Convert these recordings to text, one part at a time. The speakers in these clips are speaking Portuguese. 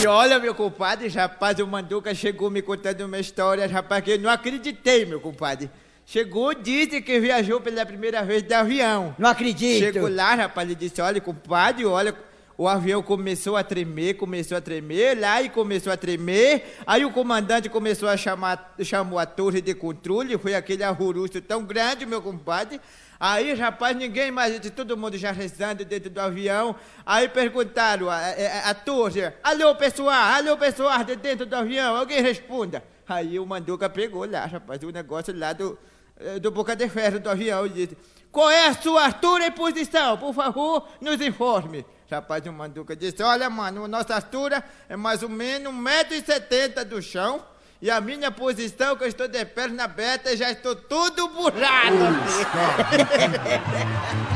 E olha, meu compadre, rapaz, o Manduca chegou me contando uma história, rapaz, que eu não acreditei, meu compadre. Chegou, disse que viajou pela primeira vez de avião. Não acredito. Chegou lá, rapaz, ele disse, olha, compadre, olha, o avião começou a tremer, começou a tremer, lá e começou a tremer. Aí o comandante começou a chamar, chamou a torre de controle, foi aquele arruruço tão grande, meu compadre. Aí, rapaz, ninguém mais, todo mundo já rezando dentro do avião. Aí perguntaram a, a, a alô pessoal, alô pessoal, de dentro do avião, alguém responda. Aí o Manduca pegou lá, rapaz, o negócio lá do, eh, do boca de ferro do avião e disse, qual é a sua altura e posição? Por favor, nos informe. Rapaz, o Manduca disse, olha, mano, a nossa altura é mais ou menos 1,70m do chão. E a minha posição, que eu estou de perna aberta, já estou tudo burrado.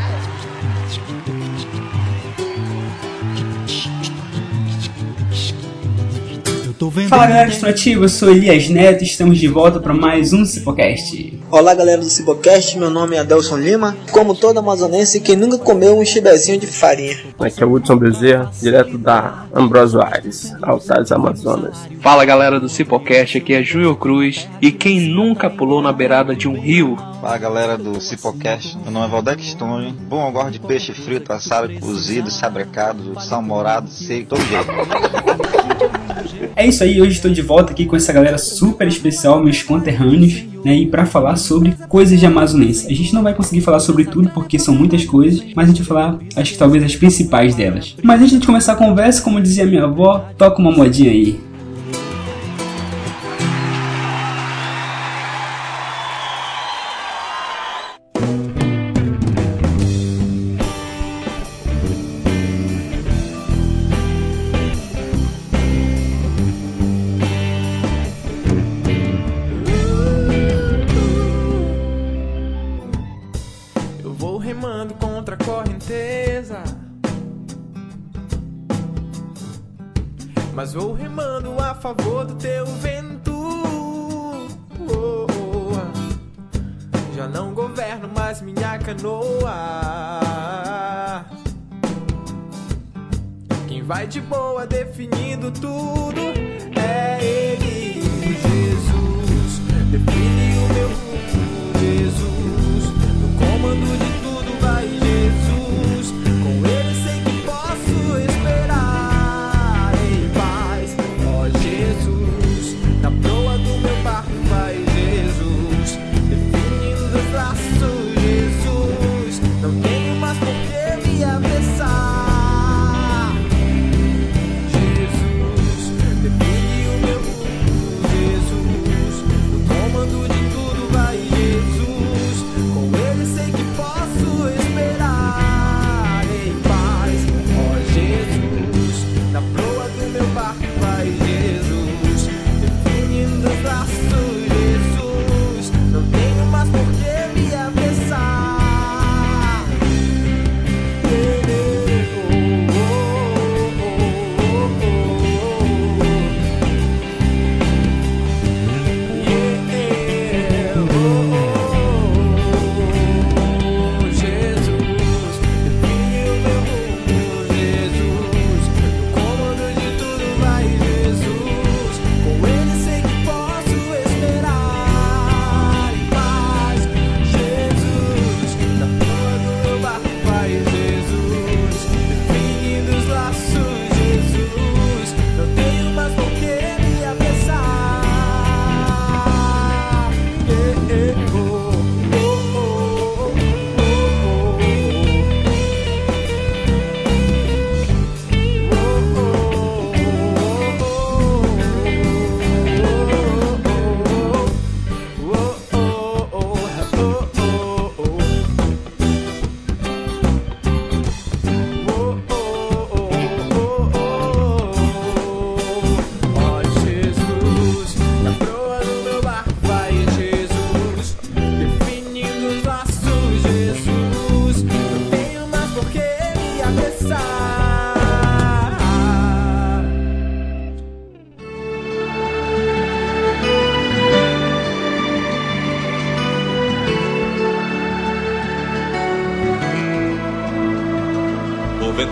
Fala galera extrativa, eu sou Elias Neto e estamos de volta para mais um Cipocast. Olá galera do Cibocast, meu nome é Adelson Lima. Como todo amazonense, quem nunca comeu um chibezinho de farinha? Aqui é o Hudson Bezerra, direto da Ambrosio Aires, Altares Amazonas. Fala galera do Cipocast, aqui é Júlio Cruz e quem nunca pulou na beirada de um rio? Fala galera do Cipocast, meu nome é Valdec Stone. Bom, eu gosto de peixe frito, assado, cozido, sabrecado, salmorado, seco, todo jeito. É isso aí, hoje estou de volta aqui com essa galera super especial, meus conterrâneos, né? E para falar sobre coisas de amazonense. A gente não vai conseguir falar sobre tudo porque são muitas coisas, mas a gente vai falar, acho que talvez as principais delas. Mas antes de começar a conversa, como dizia minha avó, toca uma modinha aí. Vou remando contra a correnteza. Mas vou remando a favor do teu vento. Já não governo mais minha canoa. Quem vai de boa definindo tudo é Ele,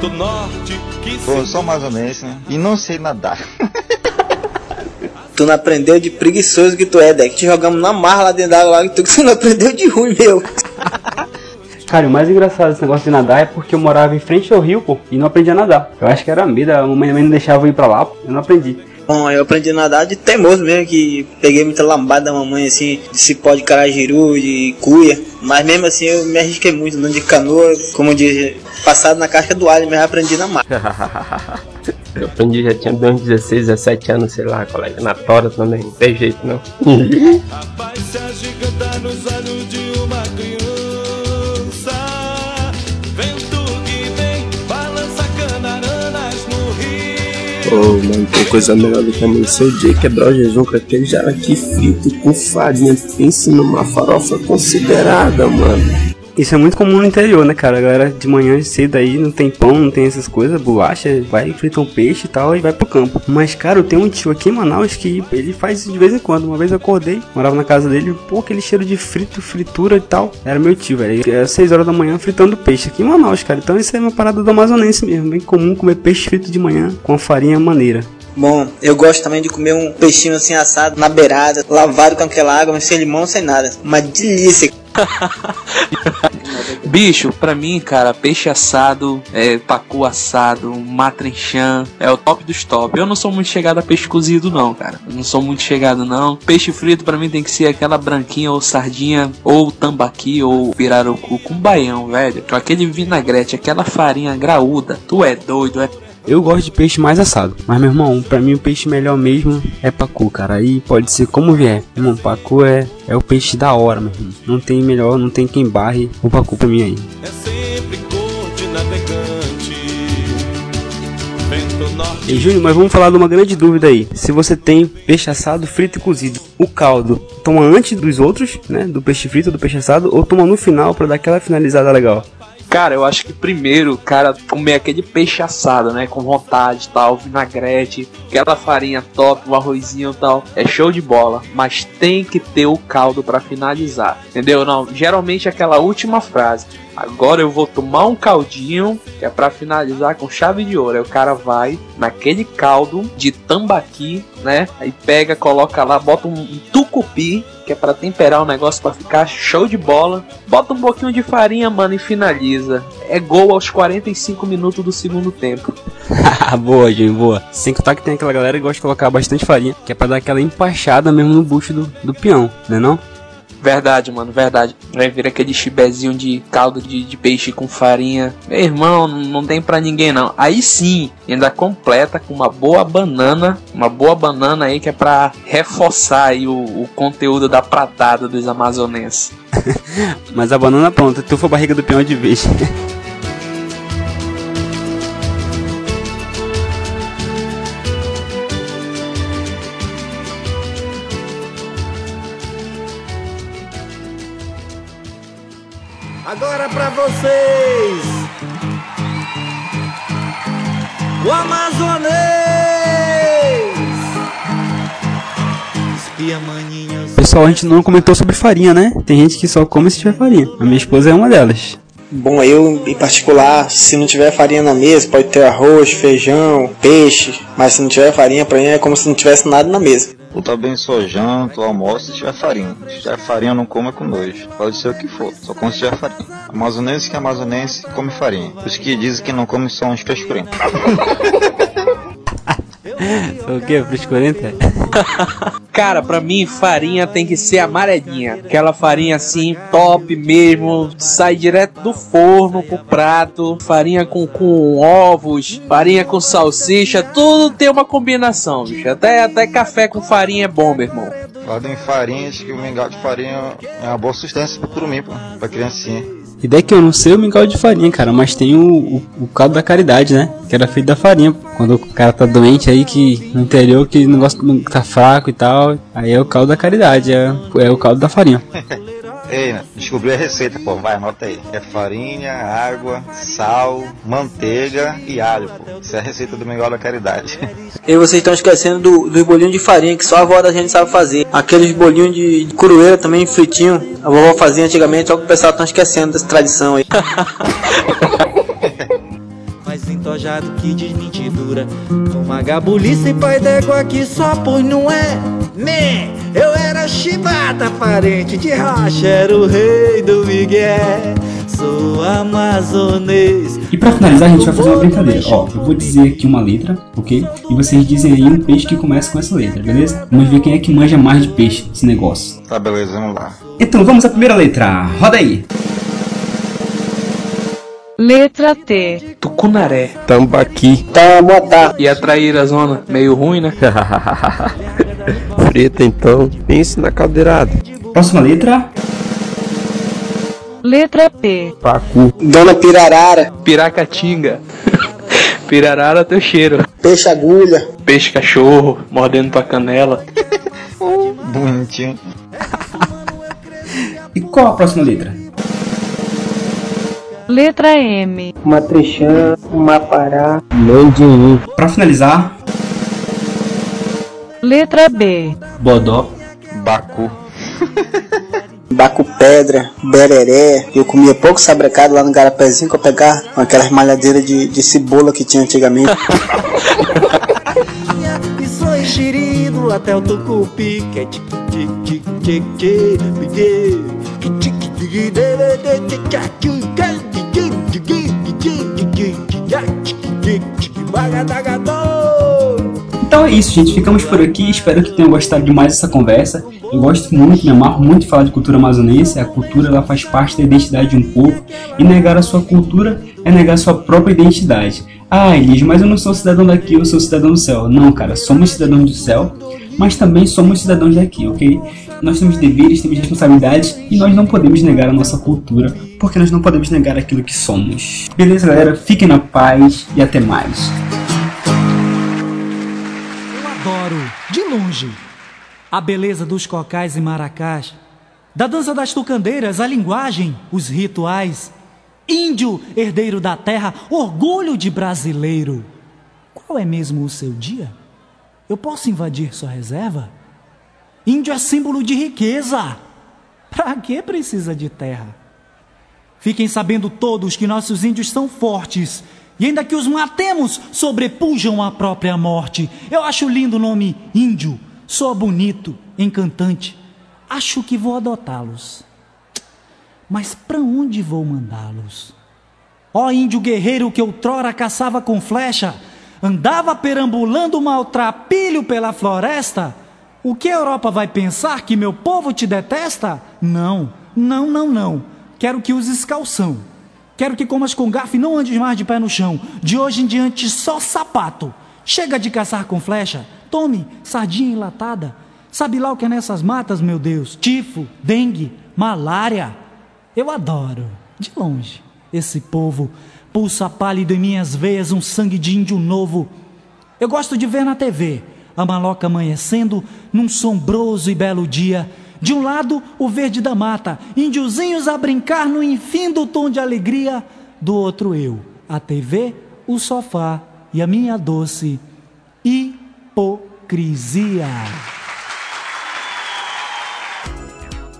vento norte que Pô, sou amazonense, né? E não sei nadar. Tu não aprendeu de preguiçoso que tu é, Deck. Te jogamos na marra lá dentro da água lá, e tu que você não aprendeu de ruim, meu. Cara, o mais engraçado desse negócio de nadar é porque eu morava em frente ao rio, pô, e não aprendi a nadar. Eu acho que era medo, a mamãe não deixava eu ir pra lá, pô, eu não aprendi. Bom, eu aprendi a nadar de teimoso mesmo, que peguei muita lambada da mamãe, assim, de cipó de caragiru, de cuia. Mas mesmo assim eu me arrisquei muito, andando de canoa, como diz, passado na casca do alho, mas aprendi na mar. Eu aprendi, já tinha uns 16, 17 anos, sei lá, colega. Na tora também, não tem jeito não. Rapaz se agiganta nos olhos de uma criança. Ô, mano, tem coisa melhor do que amanhecer o dia quebrar o jejum com aquele jaraqui frito com farinha. Pense numa farofa considerada, mano. Isso é muito comum no interior, né, cara? A galera de manhã cedo aí não tem pão, não tem essas coisas, bolacha, vai fritar um peixe e tal e vai pro campo. Mas, cara, eu tenho um tio aqui em Manaus que ele faz isso de vez em quando. Uma vez eu acordei, morava na casa dele, pô, aquele cheiro de frito, fritura e tal. Era meu tio, velho. Era 6 horas da manhã fritando peixe aqui em Manaus, cara. Então isso é uma parada do amazonense mesmo. Bem comum comer peixe frito de manhã com a farinha maneira. Bom, eu gosto também de comer um peixinho assim assado na beirada, lavado com aquela água, mas sem limão, sem nada. Uma delícia. Bicho, pra mim, cara, peixe assado, é, pacu assado, matrenchan, é o top dos top. Eu não sou muito chegado a peixe cozido, não, cara. Eu não sou muito chegado, não. Peixe frito pra mim tem que ser aquela branquinha ou sardinha, ou tambaqui, ou pirarucu com baião, velho. Com aquele vinagrete, aquela farinha graúda. Tu é doido, é Eu gosto de peixe mais assado. Mas, meu irmão, pra mim o peixe melhor mesmo é pacu, cara. Aí pode ser como vier. Meu irmão, pacu é, é o peixe da hora, meu irmão. Não tem melhor, não tem quem barre o pacu pra mim aí. É sempre corte navegante. Vento norte. E Júnior, mas vamos falar de uma grande dúvida aí. Se você tem peixe assado, frito e cozido, o caldo toma antes dos outros, né? Do peixe frito, do peixe assado, ou toma no final pra dar aquela finalizada legal? Cara, eu acho que primeiro, cara, comer aquele peixe assado, né? Com vontade tal, vinagrete, aquela farinha top, o arrozinho tal. É show de bola. Mas tem que ter o caldo pra finalizar. Entendeu? Não, geralmente é aquela última frase. Agora eu vou tomar um caldinho, que é pra finalizar com chave de ouro. Aí o cara vai naquele caldo de tambaqui, né? Aí pega, coloca lá, bota um, um tucupi, que é pra temperar o negócio pra ficar show de bola. Bota um pouquinho de farinha, mano, e finaliza. É gol aos 45 minutos do segundo tempo. boa, Júnior, boa. Sem contar que tem aquela galera que gosta de colocar bastante farinha, que é pra dar aquela empachada mesmo no bucho do, do peão, né não? Verdade, mano, verdade. Vai vir aquele chibezinho de caldo de, de peixe com farinha. Meu irmão, não, tem pra ninguém não. Aí sim, ainda completa com uma boa banana. Uma boa banana aí que é pra reforçar aí o, o conteúdo da pratada dos amazonenses. Mas a banana pronta, tu foi barriga do peão de vez. vocês. O Amazonês. Pessoal, a gente não comentou sobre farinha, né? Tem gente que só come se tiver farinha. A minha esposa é uma delas. Bom, eu em particular, se não tiver farinha na mesa, pode ter arroz, feijão, peixe, mas se não tiver farinha, pra mim é como se não tivesse nada na mesa. Eu também sou janto, almoço se tiver farinha. Se tiver farinha, não como é com nojo. Pode ser o que for, só como se tiver farinha. Amazonense que é amazonense come farinha. Os que dizem que não come são os frescurentos. O que? Frescurenta? Cara, pra mim, farinha tem que ser amarelinha. Aquela farinha assim, top mesmo. Sai direto do forno pro prato. Farinha com, com ovos, farinha com salsicha. Tudo tem uma combinação, bicho. Até, até café com farinha é bom, meu irmão. Falando em farinha, acho que o mingau de farinha é uma boa sustância pro mim, pô, pra criancinha. E daí que eu não sei o mingau de farinha, cara, mas tem o, o, o caldo da caridade, né? Que era feito da farinha. Quando o cara tá doente aí, que no interior, que o negócio tá fraco e tal, aí é o caldo da caridade, é, é o caldo da farinha. Ei, né? descobri a receita, pô, vai, anota aí. É farinha, água, sal, manteiga e alho, pô. Isso é a receita do mingau da caridade. E vocês estão esquecendo do, dos bolinhos de farinha que só a avó da gente sabe fazer. Aqueles bolinhos de, de curueira também fritinho. A vovó fazia antigamente, só que o pessoal tá esquecendo dessa tradição aí. Entojado que diz mentidura. Uma gabulice pai d'égua que só pois não é. Me, eu era chibata, parente de racha, era o rei do Miguel. Sou amazonês. E pra finalizar, a gente vai fazer uma brincadeira. Ó, eu vou dizer aqui uma letra, ok? E vocês dizem aí um peixe que começa com essa letra, beleza? Vamos ver quem é que manja mais de peixe, esse negócio. Tá, beleza, vamos lá. Então vamos à primeira letra. Roda aí. Letra T. Tucunaré. Tambaqui. Tamotá. E a traíra zona, meio ruim, né? Frita então. Pense na caldeirada. Próxima letra. Letra P. Pacu. Dona Pirarara. Piracatinga. Pirarara teu cheiro. Peixe agulha. Peixe cachorro, mordendo pra canela. Bonitinho. E qual a próxima letra? Letra M. Matrixã. Mapará. Mandinim. Pra finalizar, Letra B. Bodó. Bacu. Baco pedra, bereré. Eu comia pouco sabrecado lá no garapézinho que eu pegava com aquelas malhadeiras de, de cebola que tinha antigamente. Até o tucupi Que tic tic tic tic tic tic tic tic tic dele de tic tic tic tic Então é isso, gente. Ficamos por aqui. Espero que tenham gostado demais dessa conversa. Eu gosto muito, me amarro muito de falar de cultura amazonense. A cultura ela faz parte da identidade de um povo. E negar a sua cultura é negar a sua própria identidade. Ah, Elis, mas eu não sou cidadão daqui, eu sou cidadão do céu. Não, cara, somos cidadãos do céu, mas também somos cidadãos daqui, ok? Nós temos deveres, temos responsabilidades e nós não podemos negar a nossa cultura, porque nós não podemos negar aquilo que somos. Beleza, galera? Fiquem na paz e até mais. Adoro, de longe, a beleza dos cocais e maracás, da dança das tucandeiras, a linguagem, os rituais. Índio, herdeiro da terra, orgulho de brasileiro. Qual é mesmo o seu dia? Eu posso invadir sua reserva? Índio é símbolo de riqueza. Para que precisa de terra? Fiquem sabendo todos que nossos índios são fortes. E ainda que os matemos, sobrepujam a própria morte. Eu acho lindo o nome índio. Soa bonito, encantante. Acho que vou adotá-los. Mas para onde vou mandá-los? Ó índio guerreiro que outrora caçava com flecha, andava perambulando maltrapilho pela floresta, o que a Europa vai pensar que meu povo te detesta? Não, não, não, não. Quero que uses calção. Quero que comas com garfo e não andes mais de pé no chão. De hoje em diante, só sapato. Chega de caçar com flecha. Tome sardinha enlatada. Sabe lá o que é nessas matas, meu Deus? Tifo, dengue, malária. Eu adoro, de longe, esse povo. Pulsa pálido em minhas veias um sangue de índio novo. Eu gosto de ver na TV a maloca amanhecendo num sombroso e belo dia. De um lado, o verde da mata, índiozinhos a brincar no infindo tom de alegria. Do outro, eu, a TV, o sofá e a minha doce hipocrisia.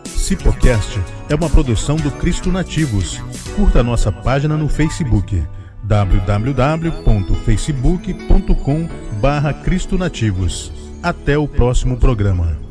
Cipocast é uma produção do Cristo Nativos. Curta nossa página no Facebook www.facebook.com barra Cristo Nativos. Até o próximo programa.